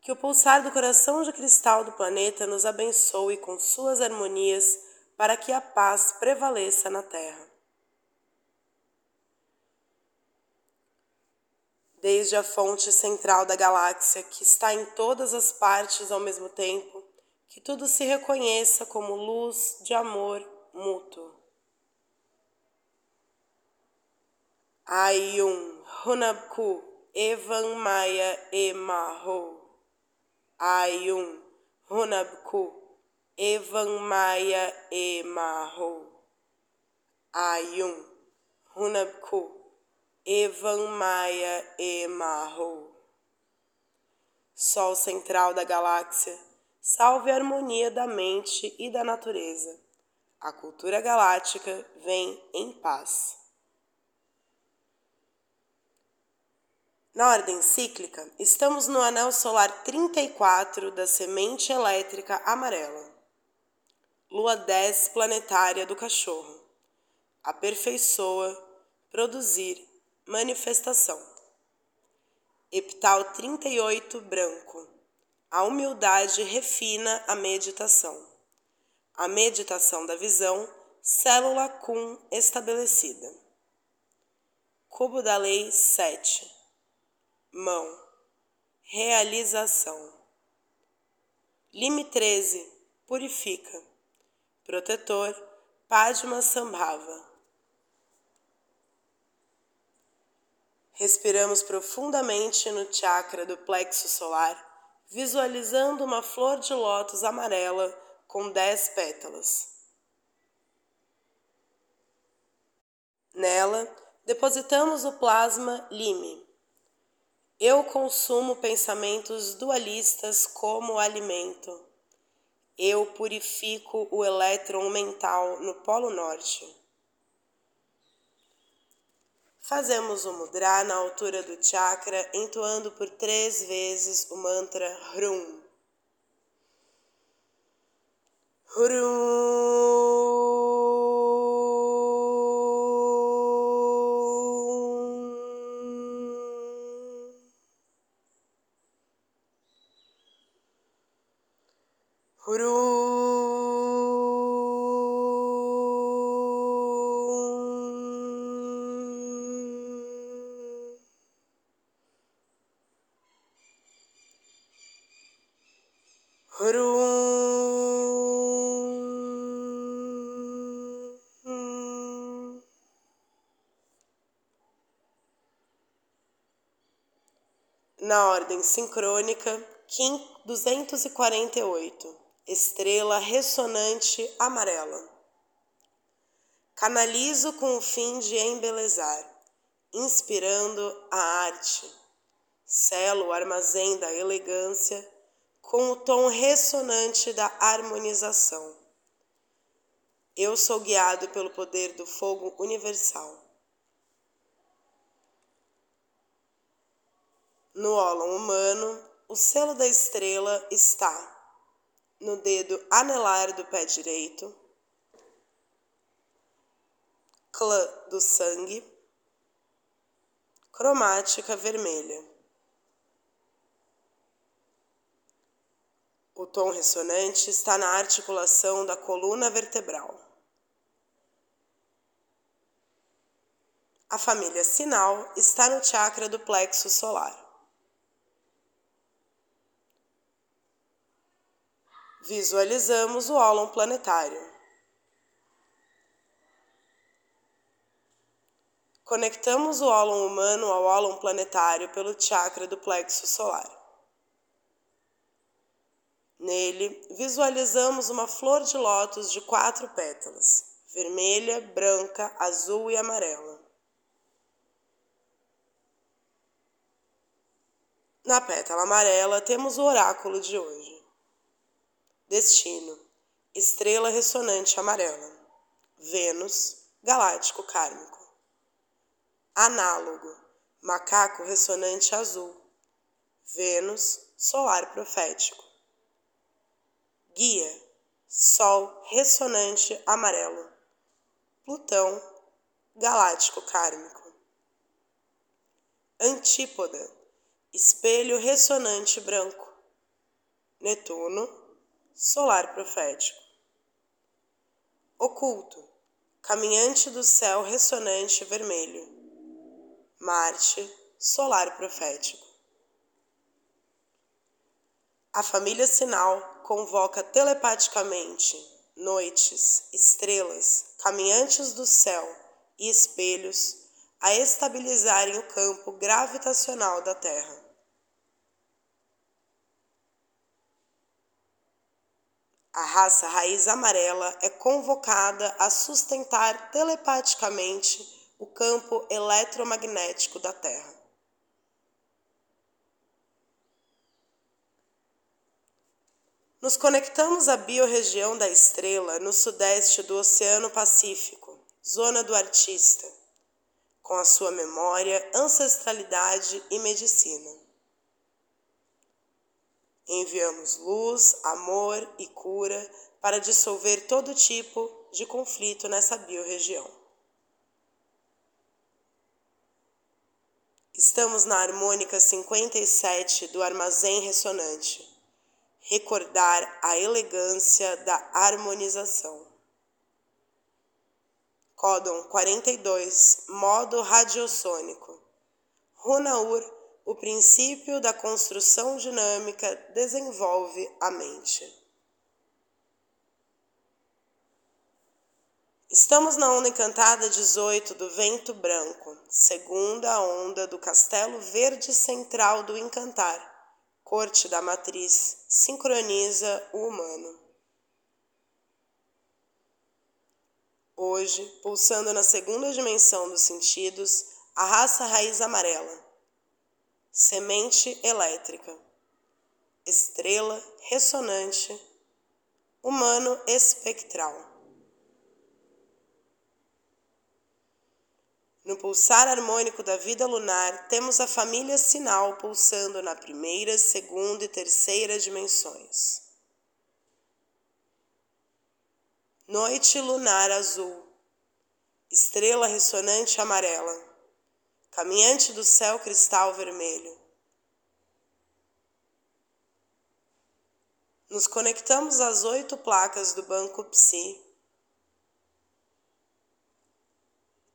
que o pulsar do coração de cristal do planeta nos abençoe com suas harmonias para que a paz prevaleça na Terra. Desde a fonte central da galáxia, que está em todas as partes ao mesmo tempo, que tudo se reconheça como luz de amor mútuo. Ayun Hunabku Evan Maya Emaho. Ayun, Hunabku, Evan Maia e Marro. Ayun, Hunabku, Evan Maia e. Sol central da galáxia, salve a harmonia da mente e da natureza. A cultura galáctica vem em paz. Na ordem cíclica, estamos no anel solar 34 da semente elétrica amarela. Lua 10 planetária do cachorro. Aperfeiçoa, produzir, manifestação. Epital 38 branco. A humildade refina a meditação. A meditação da visão, célula cum estabelecida. Cubo da Lei 7 mão, realização. Lime 13, purifica. Protetor, Padma Sambhava. Respiramos profundamente no chakra do plexo solar, visualizando uma flor de lótus amarela com dez pétalas. Nela, depositamos o plasma Lime eu consumo pensamentos dualistas como alimento. Eu purifico o elétron mental no Polo Norte. Fazemos o mudra na altura do chakra, entoando por três vezes o mantra Hrum. Hrum. Na ordem sincrônica, Kim 248, estrela ressonante amarela. Canalizo com o fim de embelezar, inspirando a arte. Selo o armazém da elegância com o tom ressonante da harmonização. Eu sou guiado pelo poder do fogo universal. No ólon humano, o selo da estrela está no dedo anelar do pé direito, clã do sangue, cromática vermelha. O tom ressonante está na articulação da coluna vertebral. A família sinal está no chakra do plexo solar. Visualizamos o ólon planetário. Conectamos o ólon humano ao ólon planetário pelo chakra do plexo solar. Nele, visualizamos uma flor de lótus de quatro pétalas: vermelha, branca, azul e amarela. Na pétala amarela temos o oráculo de hoje. Destino: estrela ressonante amarela. Vênus, galáctico kármico. Análogo: macaco ressonante azul. Vênus, solar profético. Guia, Sol ressonante amarelo. Plutão, galáctico kármico. Antípoda, espelho ressonante branco. Netuno, solar profético. Oculto, caminhante do céu ressonante vermelho. Marte, solar profético. A família Sinal convoca telepaticamente noites, estrelas, caminhantes do céu e espelhos a estabilizarem o campo gravitacional da Terra. A raça raiz amarela é convocada a sustentar telepaticamente o campo eletromagnético da Terra. Nos conectamos à biorregião da estrela no sudeste do Oceano Pacífico, zona do artista, com a sua memória, ancestralidade e medicina. Enviamos luz, amor e cura para dissolver todo tipo de conflito nessa biorregião. Estamos na harmônica 57 do armazém ressonante recordar a elegância da harmonização. Códon 42, modo radiosônico. Runaur, o princípio da construção dinâmica desenvolve a mente. Estamos na onda encantada 18 do vento branco, segunda onda do castelo verde central do encantar corte da matriz sincroniza o humano. Hoje, pulsando na segunda dimensão dos sentidos, a raça raiz amarela, semente elétrica, estrela ressonante, humano espectral. No pulsar harmônico da vida lunar, temos a família sinal pulsando na primeira, segunda e terceira dimensões. Noite lunar azul, estrela ressonante amarela, caminhante do céu cristal vermelho. Nos conectamos às oito placas do banco Psi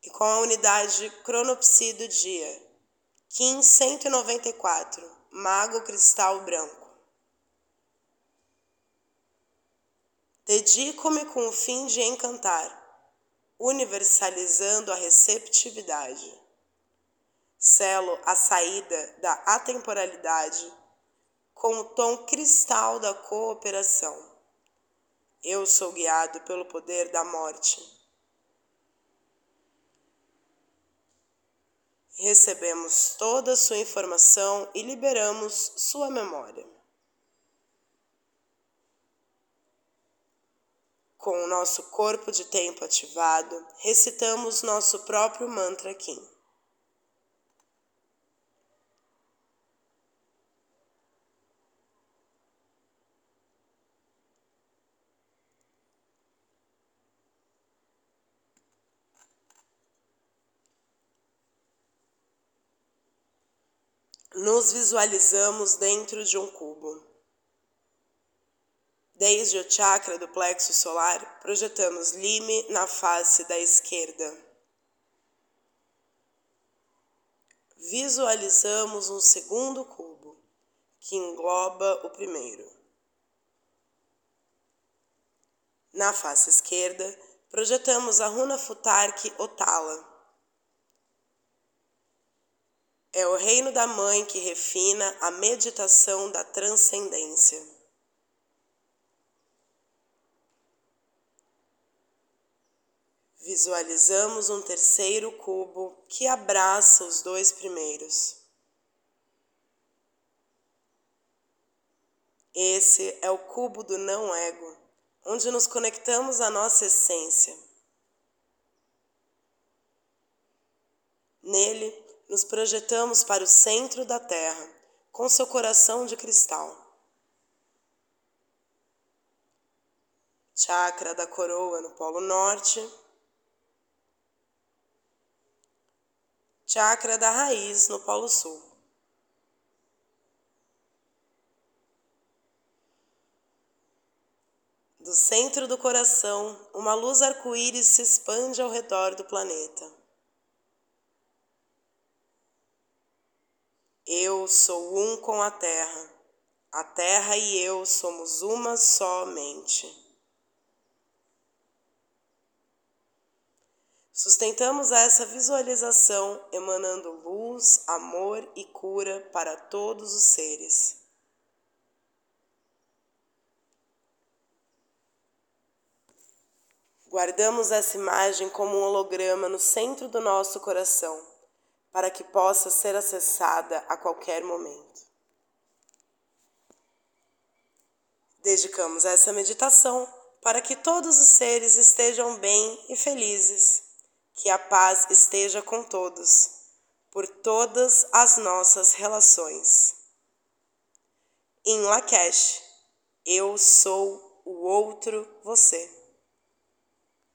e com a unidade cronopsi do dia. Kim 194, Mago Cristal Branco. Dedico-me com o fim de encantar, universalizando a receptividade. Selo a saída da atemporalidade com o tom cristal da cooperação. Eu sou guiado pelo poder da morte recebemos toda a sua informação e liberamos sua memória. Com o nosso corpo de tempo ativado, recitamos nosso próprio mantra Kim. Nos visualizamos dentro de um cubo. Desde o chakra do plexo solar, projetamos lime na face da esquerda. Visualizamos um segundo cubo, que engloba o primeiro. Na face esquerda, projetamos a runa Futark Otala. É o reino da mãe que refina a meditação da transcendência. Visualizamos um terceiro cubo que abraça os dois primeiros. Esse é o cubo do não ego, onde nos conectamos à nossa essência. Nele, nos projetamos para o centro da Terra, com seu coração de cristal. Chakra da coroa no Polo Norte chakra da raiz no Polo Sul. Do centro do coração, uma luz arco-íris se expande ao redor do planeta. Eu sou um com a Terra. A Terra e eu somos uma só mente. Sustentamos essa visualização emanando luz, amor e cura para todos os seres. Guardamos essa imagem como um holograma no centro do nosso coração, para que possa ser acessada a qualquer momento. Dedicamos essa meditação para que todos os seres estejam bem e felizes que a paz esteja com todos, por todas as nossas relações. Em Lakesh, eu sou o outro você.